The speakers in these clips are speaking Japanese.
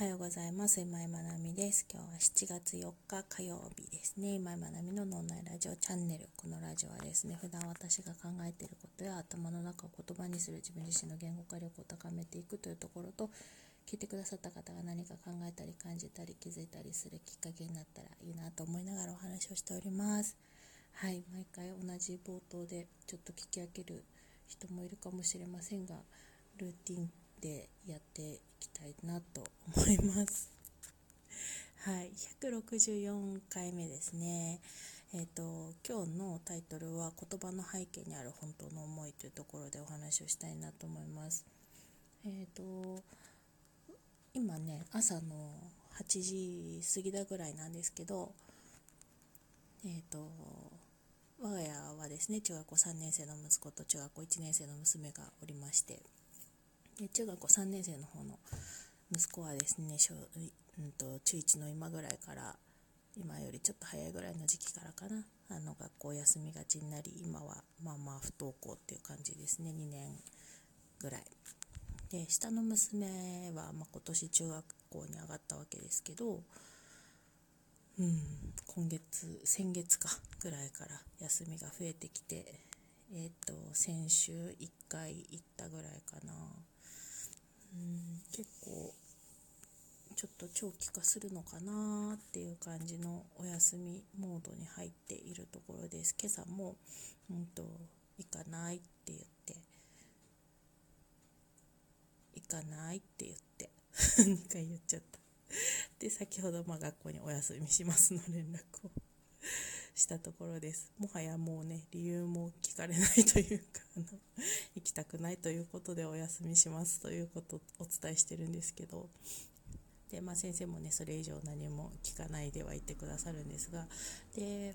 おはようございます。今井まなみです。今日は7月4日火曜日ですね。今井まなみの脳内ラジオチャンネル。このラジオはですね、普段私が考えていることや頭の中を言葉にする自分自身の言語化力を高めていくというところと、聞いてくださった方が何か考えたり感じたり気づいたりするきっかけになったらいいなと思いながらお話をしております。はい、毎回同じ冒頭でちょっと聞き分ける人もいるかもしれませんが、ルーティンでやっていきたいなと思います。はい、164回目ですね。えっ、ー、と今日のタイトルは言葉の背景にある本当の思いというところでお話をしたいなと思います。えっ、ー、と今ね朝の8時過ぎだぐらいなんですけど、えっ、ー、と我が家はですね中学校3年生の息子と中学校1年生の娘がおりましてで中学校3年生の方の息子はですね小、うんと、中1の今ぐらいから今よりちょっと早いぐらいの時期からかな。あの学校休みがちになり今はまあまあ不登校っていう感じですね。2年ぐらい。で下の娘は、ま、今年中学校に上がったわけですけどうん今月先月かぐらいから休みが増えてきてえっ、ー、と先週1回行ったぐらいかな。うん。結構ちょっと長期化するのかなっていう感じのお休みモードに入っているところです。今朝も、うんと、行かないって言って。行かないって言って。2回言っちゃった。で先ほどま学校にお休みしますの連絡を。したところです。もはやもうね理由も聞かれないというかあの 行きたくないということでお休みしますということをお伝えしてるんですけど。で、まあ、先生もねそれ以上何も聞かないではいてくださるんですが。で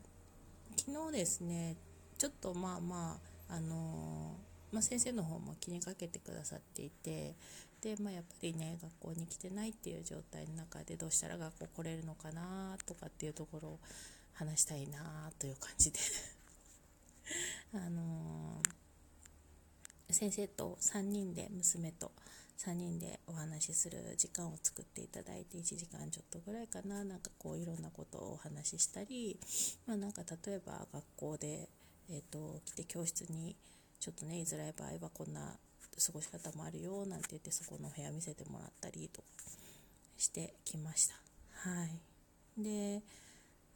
昨日ですねちょっとまあまああのまあ、先生の方も気にかけてくださっていて。で、まあ、やっぱりね学校に来てないっていう状態の中でどうしたら学校来れるのかなとかっていうところを話したいなという感じで。あのー、先生と3人で娘と3人でお話しする時間を作っていただいて1時間ちょっとぐらいかな。なんかこういろんなことをお話ししたり、まあ、なんか例えば学校で、えーと、来て教室にちょっとね居づらい場合はこんな過ごし方もあるよなんて言ってそこの部屋見せてもらったりとかしてきました。はい、で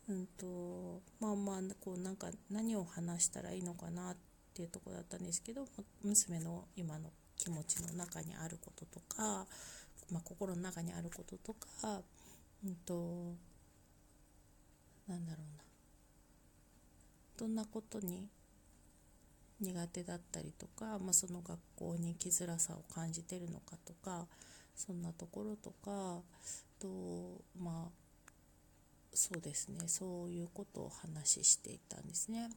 うんとまあまあこうなんか何を話したらいいのかなっていうとこだったんですけど娘の今の気持ちの中にあることとか、まあ、心の中にあることとかうんとなんだろうな。どんなことに苦手だったりとか、まあ、その学校に生きづらさを感じてるのかとかそんなところとかそうですねそういうことを話していたんですね。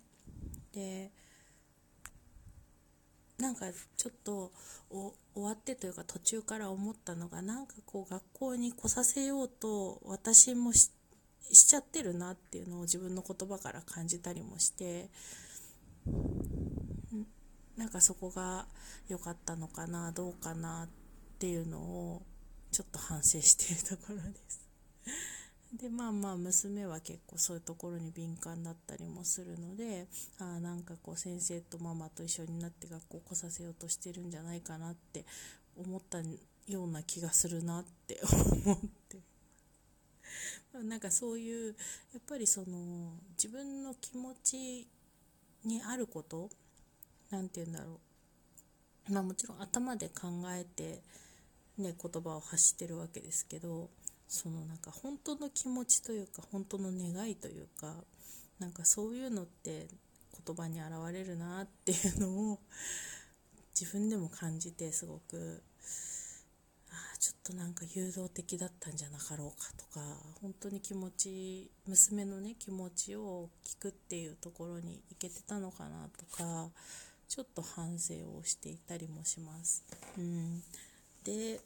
でなんかちょっと終わってというか途中から思ったのがなんかこう学校に来させようと私もしちゃってるなっていうのを自分の言葉から感じたりもしてなんかそこが良かったのかなどうかなっていうのをちょっと反省しているところです。でまあまあ娘は結構そういうところに敏感だったりもするのであなんかこう先生とママと一緒になって学校来させようとしてるんじゃないかなって思ったような気がするなって思って。なんかそういうやっぱりその自分の気持ちにあること何て言うんだろう。まあもちろん頭で考えてね言葉を発してるわけですけどそのなんか本当の気持ちというか本当の願いというかなんかそういうのって言葉に表れるなっていうのを自分でも感じてすごくあちょっとなんか誘導的だったんじゃなかろうかとか本当に気持ち娘のね気持ちを聞くっていうところに行けてたのかなとかちょっと反省をしていたりもします。うん、で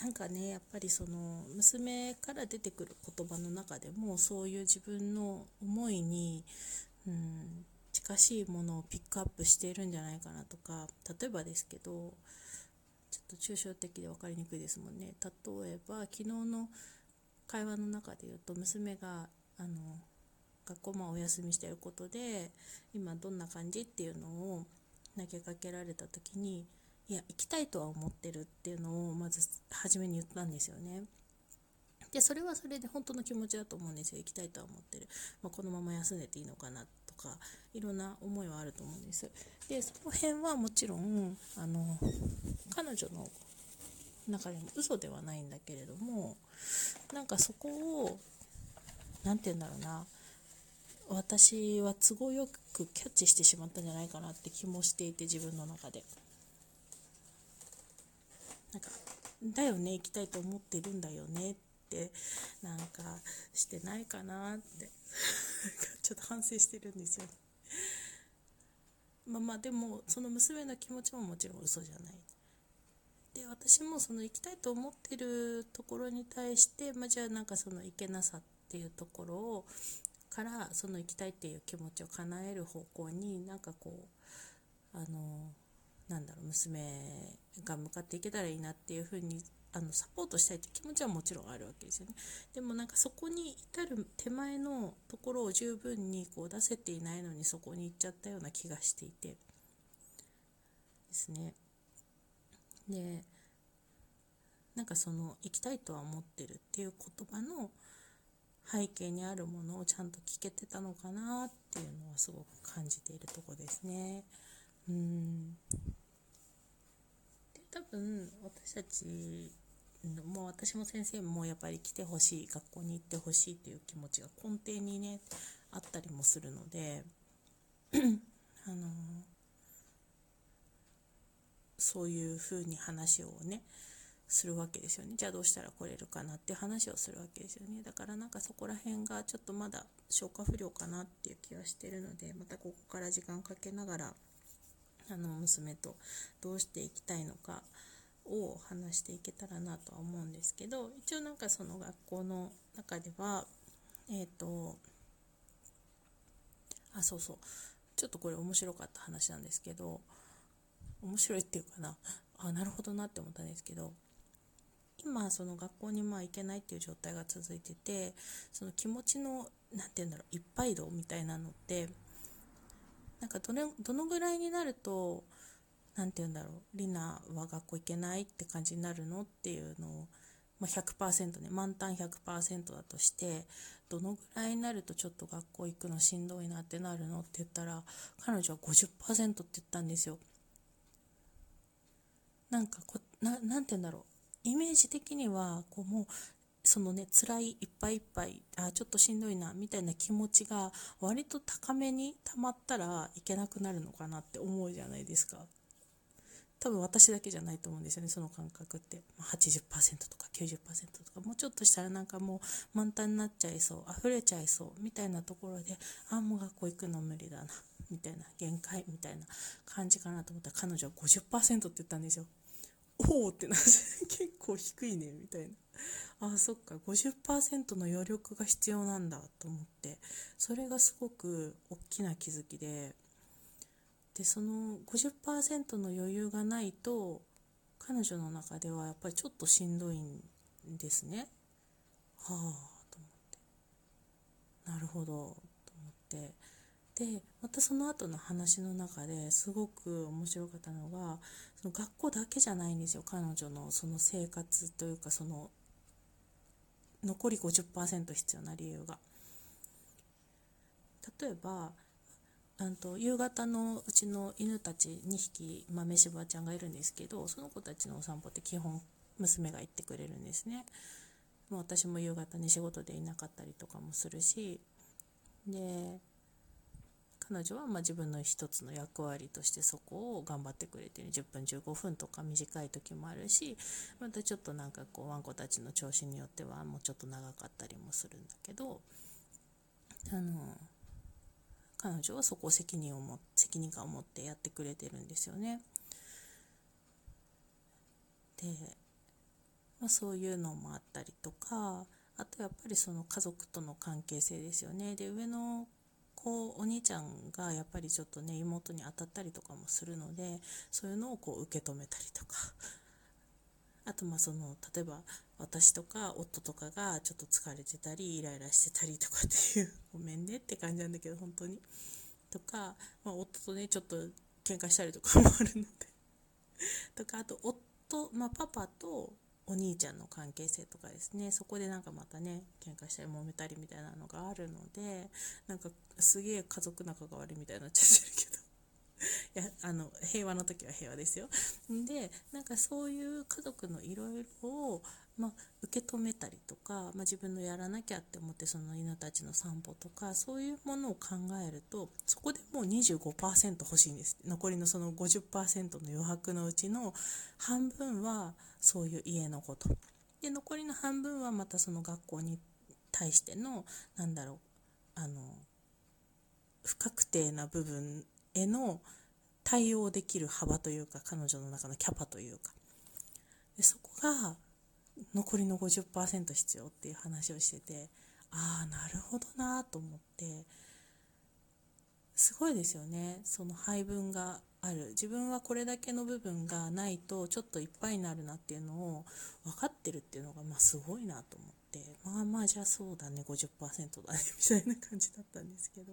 なんかねやっぱりその娘から出てくる言葉の中でもそういう自分の思いに、うん、近しいものをピックアップしているんじゃないかなとか例えばですけどちょっと抽象的で分かりにくいですもんね。例えば昨日の会話の中で言うと娘があの学校まお休みしてることで今どんな感じっていうのを投げかけられた時にいや行きたいとは思ってるっていうのをまず初めに言ったんですよね。でそれはそれで本当の気持ちだと思うんですよ。行きたいとは思ってる、まあ、このまま休んでていいのかなとかいろんな思いはあると思うんです。でその辺はもちろんあの彼女の中でも嘘ではないんだけれどもなんかそこを何て言うんだろうな。私は都合よくキャッチしてしまったんじゃないかなって気もしていて自分の中で。なんかだよね行きたいと思ってるんだよねってなんかしてないかなって。ちょっと反省してるんですよね。まあまあでもその娘の気持ちももちろん嘘じゃない。で私もその行きたいと思ってるところに対して、まあ、じゃあなんかその行けなさっていうところをからその行きたいっていう気持ちを叶える方向になんかこうあのなんだろう娘が向かっていけたらいいなっていうふうにあのサポートしたいという気持ちはもちろんあるわけですよね。でもなんかそこに至る手前のところを十分にこう出せていないのにそこに行っちゃったような気がしていて。ですね。でなんかその行きたいとは思ってるっていう言葉の背景にあるものをちゃんと聞けてたのかなっていうのはすごく感じているとこですね。うん。多分私たちもう私も先生もやっぱり来てほしい学校に行ってほしいという気持ちが根底にねあったりもするので あのそういうふうに話をねするわけですよね。じゃあどうしたら来れるかなっていう話をするわけですよね。だからなんかそこら辺がちょっとまだ消化不良かなっていう気はしてるのでまたここから時間かけながらあの娘とどうしていきたいのかを話していけたらなとは思うんですけど一応なんかその学校の中ではえっ、ー、とあそうそう。ちょっとこれ面白かった話なんですけど面白いっていうかな。あなるほどなって思ったんですけど今その学校にまあ行けないっていう状態が続いててその気持ちの何て言うんだろういっぱい度みたいなのってなんかどれどのぐらいになると何て言うんだろうリナは学校行けないって感じになるのっていうのを、まあ、100%ね満タン100%だとしてどのぐらいになるとちょっと学校行くのしんどいなってなるのって言ったら彼女は50%って言ったんですよ。なんかこななて言うんだろうイメージ的にはこうもうそのね辛いいっぱいいっぱいあちょっとしんどいなみたいな気持ちが割と高めに溜まったらいけなくなるのかなって思うじゃないですか。多分私だけじゃないと思うんですよねその感覚って。80%とか90%とか。もうちょっとしたらなんかもう満タンになっちゃいそう溢れちゃいそうみたいなところであもう学校行くの無理だなみたいな限界みたいな感じかなと思ったら彼女は50%って言ったんですよ。おおってな 結構低いねみたいな。あそっか。50%の余力が必要なんだと思って。それがすごく大きな気づきで。でその50%の余裕がないと彼女の中ではやっぱりちょっとしんどいんですね。はあと思って。なるほど。と思って。でまたその後の話の中ですごく面白かったのがその学校だけじゃないんですよ。彼女のその生活というかその残り50%必要な理由が。例えばんと夕方のうちの犬たち2匹豆柴ちゃんがいるんですけどその子たちのお散歩って基本娘が行ってくれるんですね。もう私も夕方に仕事でいなかったりとかもするしで彼女はま自分の一つの役割としてそこを頑張ってくれてる10分15分とか短い時もあるしまたちょっとなんかこうワンコたちの調子によってはもうちょっと長かったりもするんだけどあの彼女はそこを責任を持責任感を持ってやってくれてるんですよね。で、まあ、そういうのもあったりとかあとやっぱりその家族との関係性ですよね。で上のこうお兄ちゃんがやっぱりちょっとね妹に当たったりとかもするのでそういうのをこう受け止めたりとか。あとまあその例えば私とか夫とかがちょっと疲れてたりイライラしてたりとかっていうごめんねって感じなんだけど本当に。とか、まあ、夫とねちょっと喧嘩したりとかもあるので。とかあと夫、まあ、パパとお兄ちゃんの関係性とかですね。そこでなんかまたね喧嘩したり揉めたりみたいなのがあるのでなんかすげえ家族仲が悪いみたいになっちゃってるけど。やあの平和の時は平和ですよ。でなんかそういう家族のいろいろを、まあ、受け止めたりとか、まあ、自分のやらなきゃって思ってその犬たちの散歩とかそういうものを考えるとそこでもう25%欲しいんです。残りのその50%の余白のうちの半分はそういう家のこと。で残りの半分はまたその学校に対してのなんだろうあの不確定な部分への対応できる幅というか彼女の中のキャパというか。でそこが残りの50%必要っていう話をしててああなるほどなと思って。すごいですよね。その配分がある。自分はこれだけの部分がないとちょっといっぱいになるなっていうのを分かってるっていうのがまあすごいなと思って。まあまあじゃあそうだね50%だねみたいな感じだったんですけど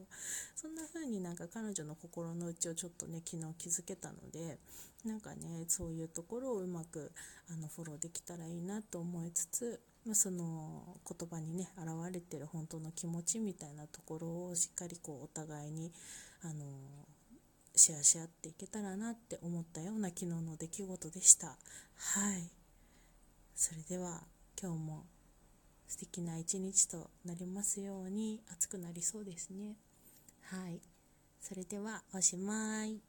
そんな風になんか彼女の心の内をちょっとね昨日気づけたのでなんかねそういうところをうまくあのフォローできたらいいなと思いつつ、まあ、その言葉にね現れてる本当の気持ちみたいなところをしっかりこうお互いにあのシェアし合っていけたらなって思ったような昨日の出来事でした。はい。それでは今日も素敵な一日となりますように暑くなりそうですね。はい。それではおしまい。